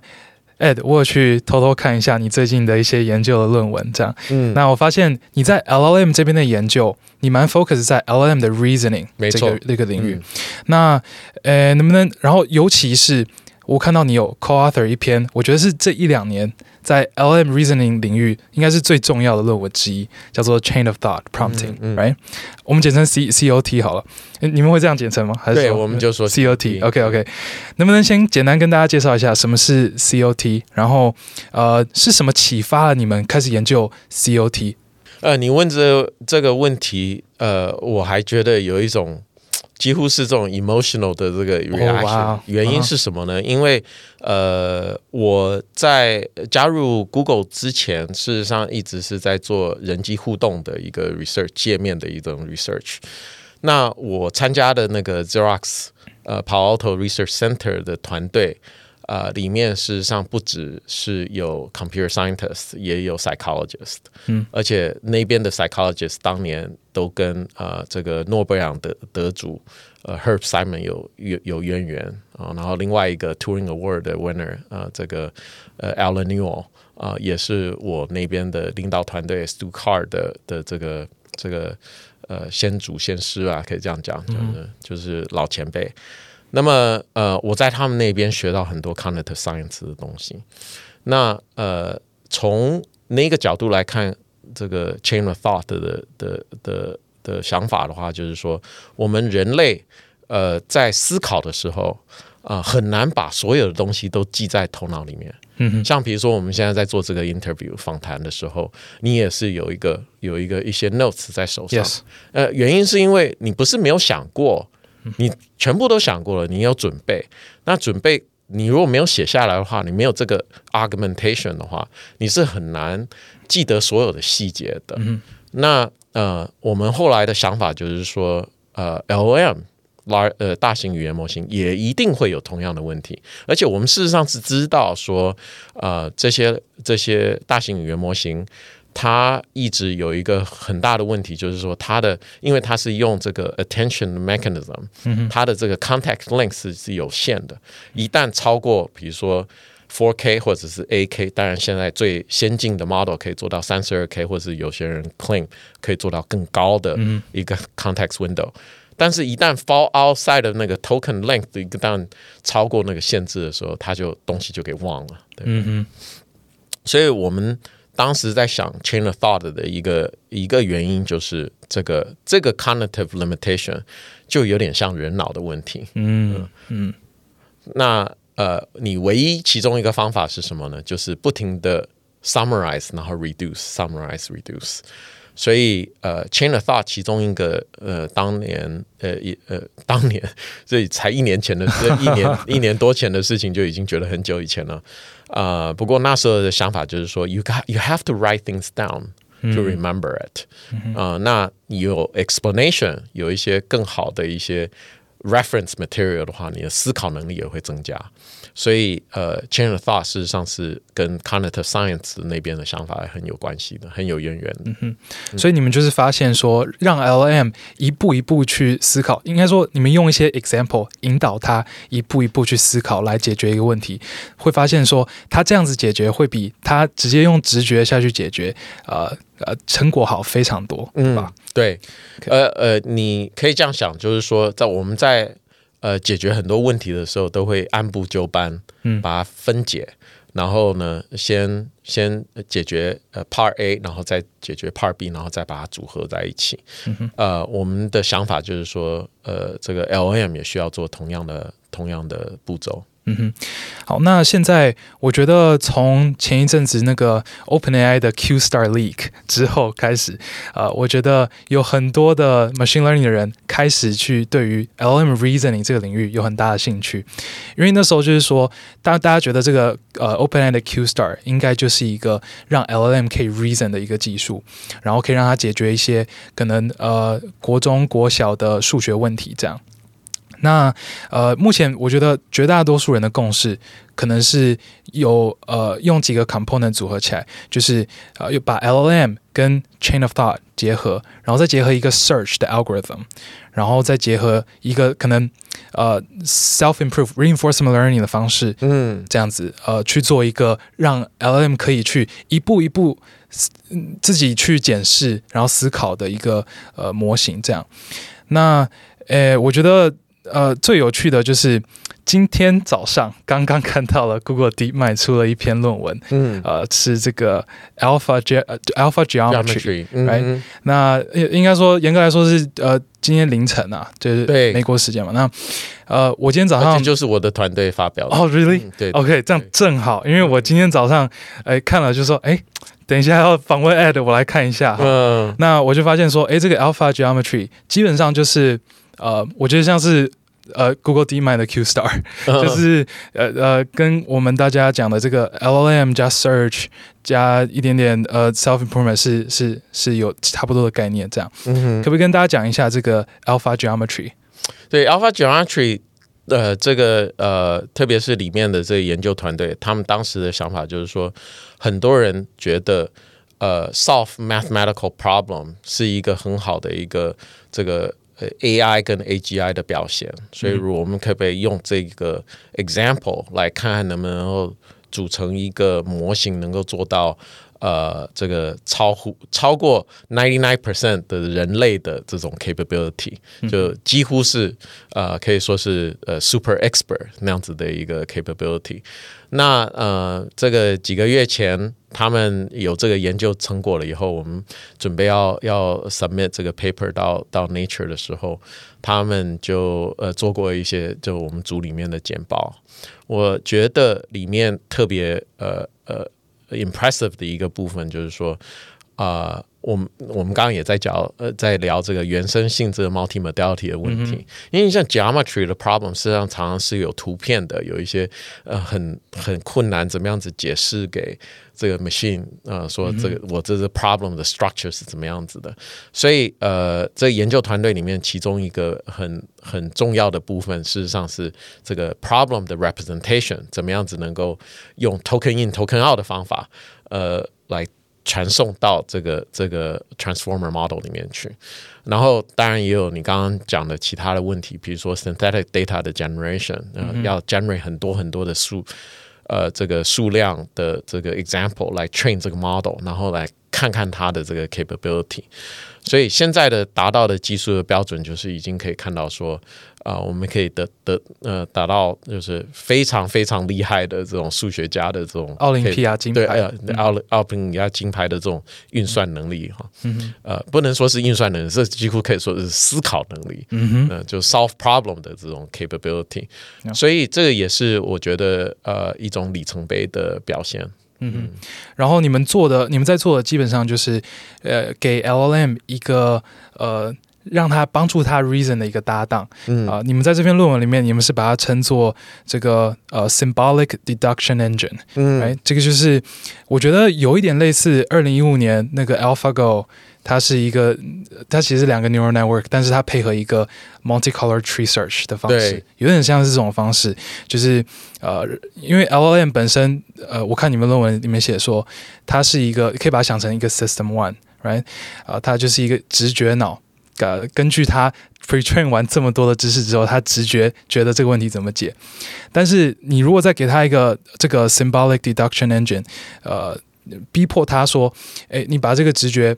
Ed，我有去偷偷看一下你最近的一些研究的论文，这样，嗯，那我发现你在 LLM 这边的研究，你蛮 focus 在 LLM 的 reasoning 这个那个领域。嗯、那呃，能不能，然后尤其是我看到你有 co-author 一篇，我觉得是这一两年。在 LM reasoning 领域，应该是最重要的论文之一，叫做 Chain of Thought Prompting，right？、嗯嗯、我们简称 C C O T 好了。你们会这样简称吗？还是对，我们就说 C O T。OK OK，能不能先简单跟大家介绍一下什么是 C O T？然后呃，是什么启发了你们开始研究 C O T？呃，你问这这个问题，呃，我还觉得有一种。几乎是这种 emotional 的这个 reaction，、oh. 原因是什么呢？因为呃，我在加入 Google 之前，事实上一直是在做人机互动的一个 research 界面的一种 research。那我参加的那个 Xerox 呃 Palo Alto Research Center 的团队。啊、呃，里面事实上不只是有 computer scientist，也有 psychologist，嗯，而且那边的 psychologist 当年都跟啊、呃、这个诺贝尔奖得得主呃 Herb Simon 有有有渊源啊，然后另外一个 Turing Award 的 winner 啊、呃，这个呃 Alan Newell 啊，也是我那边的领导团队 Stu Carr 的的这个这个呃先祖先师啊，可以这样讲，就是就是老前辈。那么，呃，我在他们那边学到很多 cognitive science 的东西。那呃，从那个角度来看，这个 chain of thought 的的的的的想法的话，就是说，我们人类呃在思考的时候，啊、呃，很难把所有的东西都记在头脑里面。嗯，像比如说我们现在在做这个 interview 访谈的时候，你也是有一个有一个一些 notes 在手上。Yes. 呃，原因是因为你不是没有想过，你全部都想过了，你有准备。那准备你如果没有写下来的话，你没有这个 argumentation 的话，你是很难记得所有的细节的。嗯，那呃，我们后来的想法就是说，呃，LLM。large 呃，大型语言模型也一定会有同样的问题，而且我们事实上是知道说，呃，这些这些大型语言模型，它一直有一个很大的问题，就是说它的，因为它是用这个 attention mechanism，它的这个 context length 是有限的，一旦超过，比如说 4K 或者是 8K，当然现在最先进的 model 可以做到 32K，或者是有些人 claim 可以做到更高的一个 context window。但是，一旦 fall outside 的那个 token length 一旦超过那个限制的时候，它就东西就给忘了。对，嗯哼。所以我们当时在想 chain of thought 的一个一个原因，就是这个这个 cognitive limitation 就有点像人脑的问题。嗯嗯。嗯，那呃，你唯一其中一个方法是什么呢？就是不停的 summarize，然后 reduce，summarize reduce。所以，呃，chain of thought 其中一个，呃，当年，呃，一，呃，当年，所以才一年前的，这一年一年多前的事情就已经觉得很久以前了，啊、呃，不过那时候的想法就是说，you got you have to write things down to remember it，啊、呃，那你有 explanation，有一些更好的一些 reference material 的话，你的思考能力也会增加。 所以，呃，chain of thought 事实上是跟 cognitive science 那边的想法很有关系的，很有渊源的。嗯哼，所以你们就是发现说，让 LLM 一步一步去思考，应该说你们用一些 example 引导他一步一步去思考来解决一个问题，会发现说，他这样子解决会比他直接用直觉下去解决，呃呃，成果好非常多？嗯，对，呃呃，你可以这样想，就是说，在我们在呃，解决很多问题的时候，都会按部就班，嗯，把它分解，嗯、然后呢，先先解决呃 Part A，然后再解决 Part B，然后再把它组合在一起。呃，我们的想法就是说，呃，这个 LLM 也需要做同样的同样的步骤。嗯哼，好，那现在我觉得从前一阵子那个 OpenAI 的 Q Star Leak 之后开始，呃，我觉得有很多的 machine learning 的人开始去对于 L M reasoning 这个领域有很大的兴趣，因为那时候就是说，大大家觉得这个呃 OpenAI 的 Q Star 应该就是一个让 L M 可以 reason 的一个技术，然后可以让它解决一些可能呃国中国小的数学问题这样。那呃，目前我觉得绝大多数人的共识可能是有呃用几个 component 组合起来，就是呃又把 LLM 跟 chain of thought 结合，然后再结合一个 search 的 algorithm，然后再结合一个可能呃 self improve reinforcement learning 的方式，嗯，这样子呃去做一个让 LLM 可以去一步一步自己去检视，然后思考的一个呃模型，这样。那呃，我觉得。呃，最有趣的就是今天早上刚刚看到了 Google DeepMind 出了一篇论文，嗯，呃，是这个 Alpha Ge Alpha Geometry，right？那应该说严格来说是呃今天凌晨啊，就是美国时间嘛。那呃，我今天早上就是我的团队发表的。哦，really？对，OK，这样正好，因为我今天早上哎看了就说哎，等一下要访问 Ed，我来看一下。嗯，那我就发现说，哎，这个 Alpha Geometry 基本上就是。呃，我觉得像是呃，Google DeepMind 的 Q Star，就是呃呃，跟我们大家讲的这个 LLM 加 Search 加一点点呃 Self Improvement 是是是有差不多的概念，这样。可不可以跟大家讲一下这个 Alpha Geometry？对，Alpha Geometry，呃，这个呃，特别是里面的这个研究团队，他们当时的想法就是说，很多人觉得呃，solve mathematical problem 是一个很好的一个这个。AI 跟 AGI 的表现，所以我们可不可以用这个 example 来看看能不能够组成一个模型，能够做到呃这个超乎超过 ninety nine percent 的人类的这种 capability，就几乎是呃可以说是呃 super expert 那样子的一个 capability。那呃这个几个月前。他们有这个研究成果了以后，我们准备要要 submit 这个 paper 到到 Nature 的时候，他们就呃做过一些就我们组里面的简报。我觉得里面特别呃呃 impressive 的一个部分就是说啊。我们我们刚刚也在讲，呃，在聊这个原生性质的 multimodality 的问题，嗯、因为像 geometry 的 problem，实际上常常是有图片的，有一些呃很很困难，怎么样子解释给这个 machine 啊、呃，说这个、嗯、我这是 problem 的 structure 是怎么样子的，所以呃，这个、研究团队里面其中一个很很重要的部分，事实上是这个 problem 的 representation，怎么样子能够用 token in token out 的方法，呃，来。传送到这个这个 transformer model 里面去，然后当然也有你刚刚讲的其他的问题，比如说 synthetic data 的 generation，呃，要 generate 很多很多的数，呃，这个数量的这个 example 来 train 这个 model，然后来看看它的这个 capability。所以现在的达到的技术的标准，就是已经可以看到说。啊、呃，我们可以得得呃达到就是非常非常厉害的这种数学家的这种奥林匹亚金牌，对，奥奥林匹亚金牌的这种运算能力哈，嗯呃，不能说是运算能力，这几乎可以说是思考能力，嗯哼，呃，就 solve problem 的这种 capability，嗯、所以这个也是我觉得呃一种里程碑的表现，嗯哼，然后你们做的，你们在做的基本上就是呃给 LLM 一个呃。让他帮助他 reason 的一个搭档，嗯。啊、呃，你们在这篇论文里面，你们是把它称作这个呃 symbolic deduction engine，嗯，哎，这个就是我觉得有一点类似二零一五年那个 AlphaGo，它是一个它其实是两个 neural network，但是它配合一个 multicolor tree search 的方式，对。有点像是这种方式，就是呃，因为 LLM 本身，呃，我看你们论文里面写说，它是一个可以把它想成一个 system one，right，啊、呃，它就是一个直觉脑。呃，根据他 pretrain 完这么多的知识之后，他直觉觉得这个问题怎么解。但是你如果再给他一个这个 symbolic deduction engine，呃，逼迫他说，诶，你把这个直觉，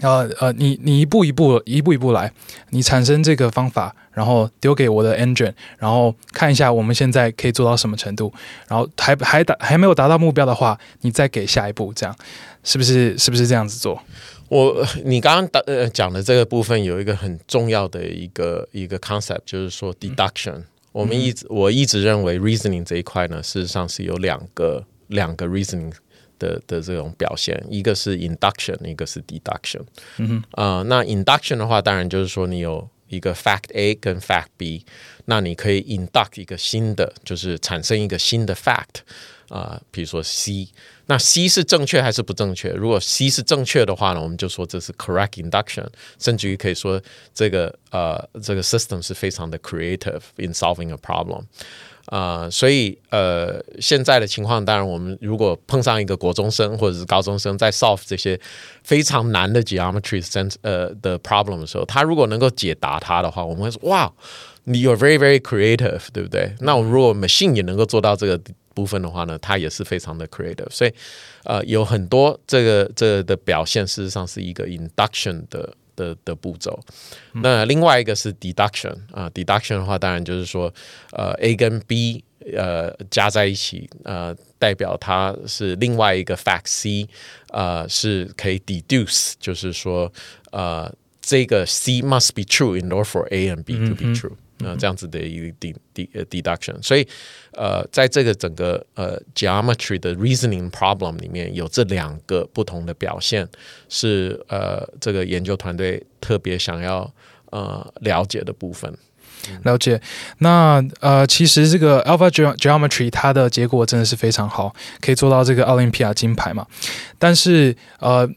呃呃，你你一步一步一步一步来，你产生这个方法，然后丢给我的 engine，然后看一下我们现在可以做到什么程度，然后还还达还没有达到目标的话，你再给下一步，这样是不是是不是这样子做？我你刚刚呃讲的这个部分有一个很重要的一个一个 concept，就是说 deduction。嗯、我们一直我一直认为 reasoning 这一块呢，事实上是有两个两个 reasoning 的的这种表现，一个是 induction，一个是 deduction。嗯哼，啊、呃，那 induction 的话，当然就是说你有一个 fact A 跟 fact B，那你可以 induct 一个新的，就是产生一个新的 fact。啊、比如说 C，那 C 是正确还是不正确？如果 C 是正确的话呢，我们就说这是 correct induction，甚至于可以说这个呃这个 system 是非常的 creative in solving a problem。啊、呃，所以呃现在的情况，当然我们如果碰上一个国中生或者是高中生在 solve 这些非常难的 geometry sense 呃的 problem 的时候，他如果能够解答它的话，我们会说哇，你 you're very very creative，对不对？那我们如果 machine 也能够做到这个。部分的话呢，它也是非常的 creative，所以呃有很多这个这个的表现，事实上是一个 induction 的的的步骤。嗯、那另外一个是 deduction 啊、呃、deduction 的话，当然就是说呃 A 跟 B 呃加在一起，呃代表它是另外一个 fact C，呃是可以 deduce，就是说呃这个 C must be true in order for A and B to be true。嗯那、呃、这样子的一个 de de deduction，所以呃，在这个整个呃 geometry 的 reasoning problem 里面有这两个不同的表现，是呃这个研究团队特别想要呃了解的部分。了解，那呃，其实这个 Alpha Geometry 它的结果真的是非常好，可以做到这个奥林匹亚金牌嘛。但是呃，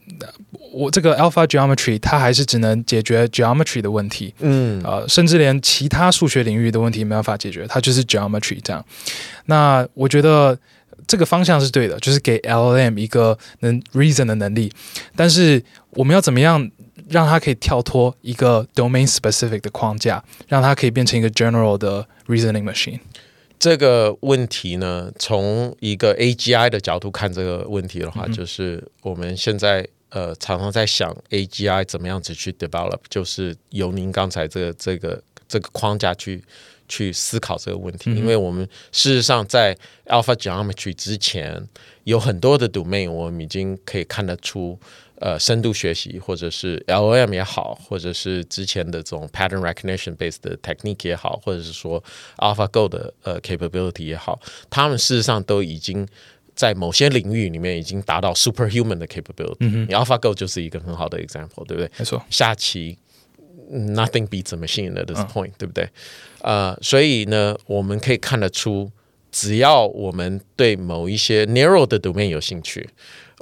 我这个 Alpha Geometry 它还是只能解决 Geometry 的问题，嗯，呃，甚至连其他数学领域的问题没办法解决，它就是 Geometry 这样。那我觉得这个方向是对的，就是给 LLM 一个能 reason 的能力。但是我们要怎么样？让它可以跳脱一个 domain specific 的框架，让它可以变成一个 general 的 reasoning machine。这个问题呢，从一个 AGI 的角度看这个问题的话，嗯、就是我们现在呃常常在想 AGI 怎么样子去 develop，就是由您刚才这个这个这个框架去去思考这个问题，嗯、因为我们事实上在 Alpha Geometry 之前有很多的 domain，我们已经可以看得出。呃，深度学习，或者是 LOM 也好，或者是之前的这种 pattern recognition based 的 technique 也好，或者是说 AlphaGo 的呃 capability 也好，他们事实上都已经在某些领域里面已经达到 superhuman 的 capability。嗯哼，AlphaGo 就是一个很好的 example，对不对？没错，下棋 nothing beats a machine at this point，、嗯、对不对？呃，所以呢，我们可以看得出，只要我们对某一些 narrow 的 domain 有兴趣。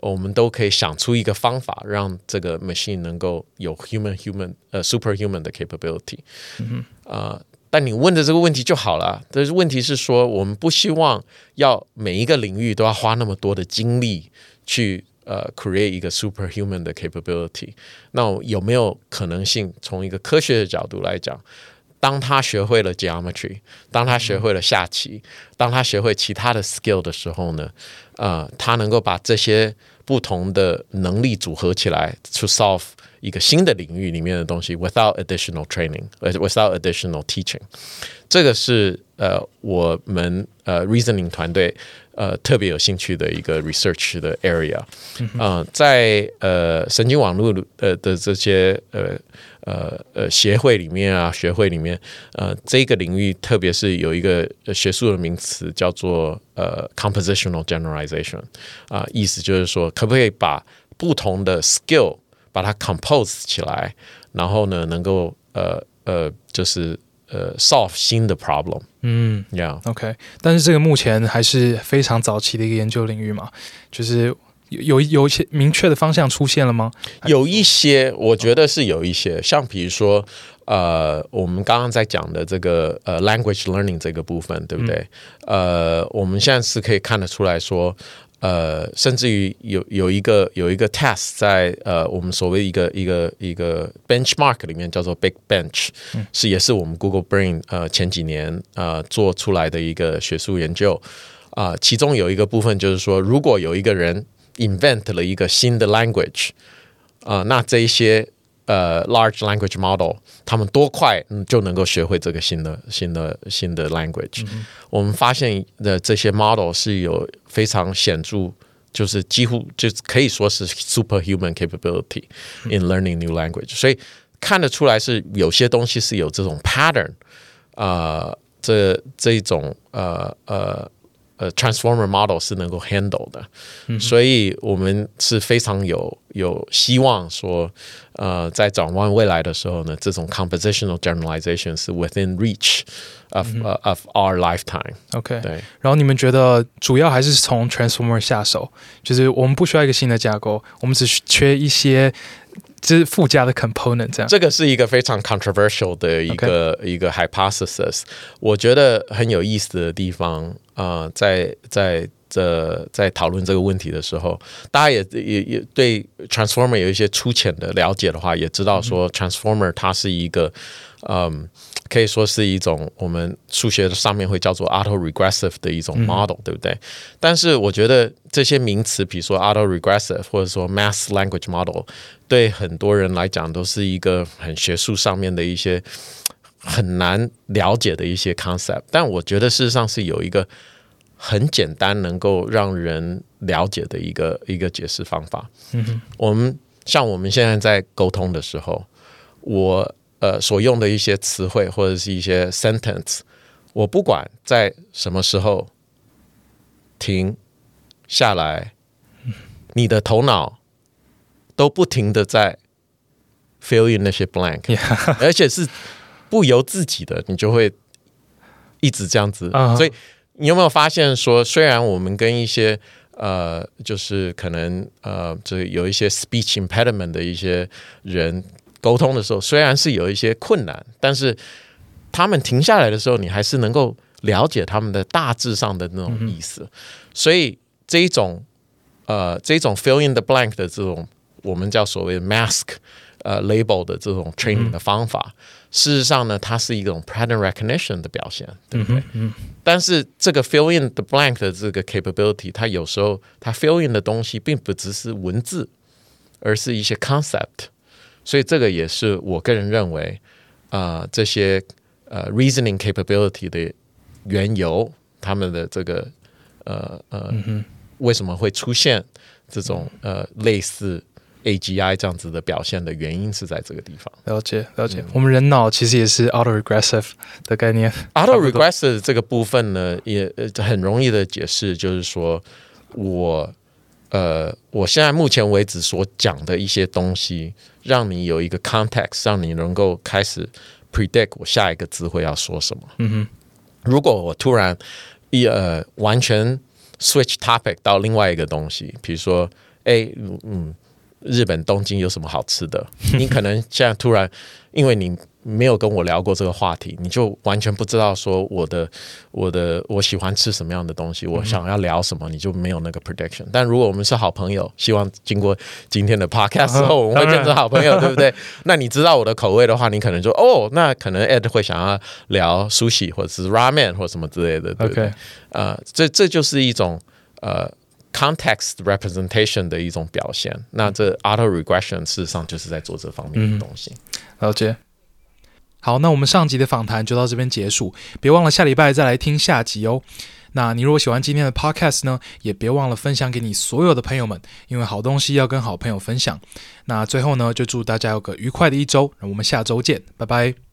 我们都可以想出一个方法，让这个 machine 能够有 human human 呃 superhuman 的 capability。嗯哼，呃，但你问的这个问题就好了。但是问题是说，我们不希望要每一个领域都要花那么多的精力去呃 create 一个 superhuman 的 capability。那有没有可能性，从一个科学的角度来讲，当他学会了 geometry，当他学会了下棋，当他学会其他的 skill 的时候呢？呃，他能够把这些不同的能力组合起来，to solve 一个新的领域里面的东西，without additional training，without additional teaching，这个是呃我们呃 reasoning 团队呃特别有兴趣的一个 research 的 area，嗯、呃，在呃神经网络呃的这些呃。呃呃，协会里面啊，学会里面，呃，这个领域特别是有一个学术的名词叫做呃 compositional generalization 啊、呃，意思就是说，可不可以把不同的 skill 把它 compose 起来，然后呢，能够呃呃，就是呃 solve 新的 problem。嗯，Yeah，OK，但是这个目前还是非常早期的一个研究领域嘛，就是。有有一些明确的方向出现了吗？有一些，我觉得是有一些，像比如说，呃，我们刚刚在讲的这个呃，language learning 这个部分，对不对？嗯、呃，我们现在是可以看得出来说，呃，甚至于有有一个有一个 test 在呃，我们所谓一个一个一个 benchmark 里面叫做 Big Bench，是也是我们 Google Brain 呃前几年呃做出来的一个学术研究。啊、其中有一个部分就是说，如果有一个人 invent 了一个新的 language，啊、那这一些呃 large language model，他们多快就能够学会这个新的新的新的 language？、嗯、我们发现的这些 model 是有非常显著，就是几乎就可以说是 superhuman capability in learning new language，、嗯、所以看得出来是有些东西是有这种 pattern，呃，这这一种呃呃。呃，transformer model 是能够 handle 的，嗯、所以我们是非常有有希望说，呃，在展望未来的时候呢，这种 compositional generalization 是 within reach of、嗯、uh, of our lifetime。OK，对。然后你们觉得主要还是从 transformer 下手，就是我们不需要一个新的架构，我们只缺一些。这是附加的 component，这样。这个是一个非常 controversial 的一个.一个 hypothesis。我觉得很有意思的地方啊、呃，在在这在讨论这个问题的时候，大家也也也对 transformer 有一些粗浅的了解的话，也知道说 transformer 它是一个嗯。可以说是一种我们数学上面会叫做 auto-regressive 的一种 model，、嗯、对不对？但是我觉得这些名词，比如说 auto-regressive 或者说 mass language model，对很多人来讲都是一个很学术上面的一些很难了解的一些 concept。但我觉得事实上是有一个很简单能够让人了解的一个一个解释方法。嗯哼，我们像我们现在在沟通的时候，我。呃，所用的一些词汇或者是一些 sentence，我不管在什么时候停下来，你的头脑都不停的在 fill in 那些 blank，Yeah. 而且是不由自己的，你就会一直这样子。Uh huh. 所以你有没有发现说，虽然我们跟一些呃，就是可能呃，这有一些 speech impediment 的一些人。沟通的时候虽然是有一些困难，但是他们停下来的时候，你还是能够了解他们的大致上的那种意思。所以这一种呃，这种 fill in the blank 的这种我们叫所谓 mask 呃 label 的这种 training 的方法。事实上呢，它是一种 pattern recognition 的表现，对不对？嗯。嗯，但是这个 fill in the blank 的这个 capability，它有时候它 fill in 的东西并不只是文字，而是一些 concept。所以这个也是我个人认为，啊、呃，这些呃 reasoning capability 的缘由，他们的这个呃呃，嗯、为什么会出现这种呃类似 AGI 这样子的表现的原因是在这个地方。了解了解，嗯、我们人脑其实也是 autoregressive 的概念。autoregressive 这个部分呢，也很容易的解释，就是说我。呃，我现在目前为止所讲的一些东西，让你有一个 context，让你能够开始 predict 我下一个词汇要说什么。嗯哼，如果我突然一呃完全 switch topic 到另外一个东西，比如说，哎，嗯，日本东京有什么好吃的？你可能现在突然，因为你。没有跟我聊过这个话题，你就完全不知道说我的我的我喜欢吃什么样的东西，我想要聊什么，你就没有那个 prediction。但如果我们是好朋友，希望经过今天的 podcast 之 后，我们会变成好朋友，对不对？那你知道我的口味的话，你可能就哦，那可能 Ed 会想要聊 sushi 或者是 ramen 或什么之类的，对不对？呃，这这就是一种呃 context representation 的一种表现。那这 auto regression 事实上就是在做这方面的东西。嗯、了解。好，那我们上集的访谈就到这边结束，别忘了下礼拜再来听下集哦。那你如果喜欢今天的 podcast 呢，也别忘了分享给你所有的朋友们，因为好东西要跟好朋友分享。那最后呢，就祝大家有个愉快的一周，那我们下周见，拜拜。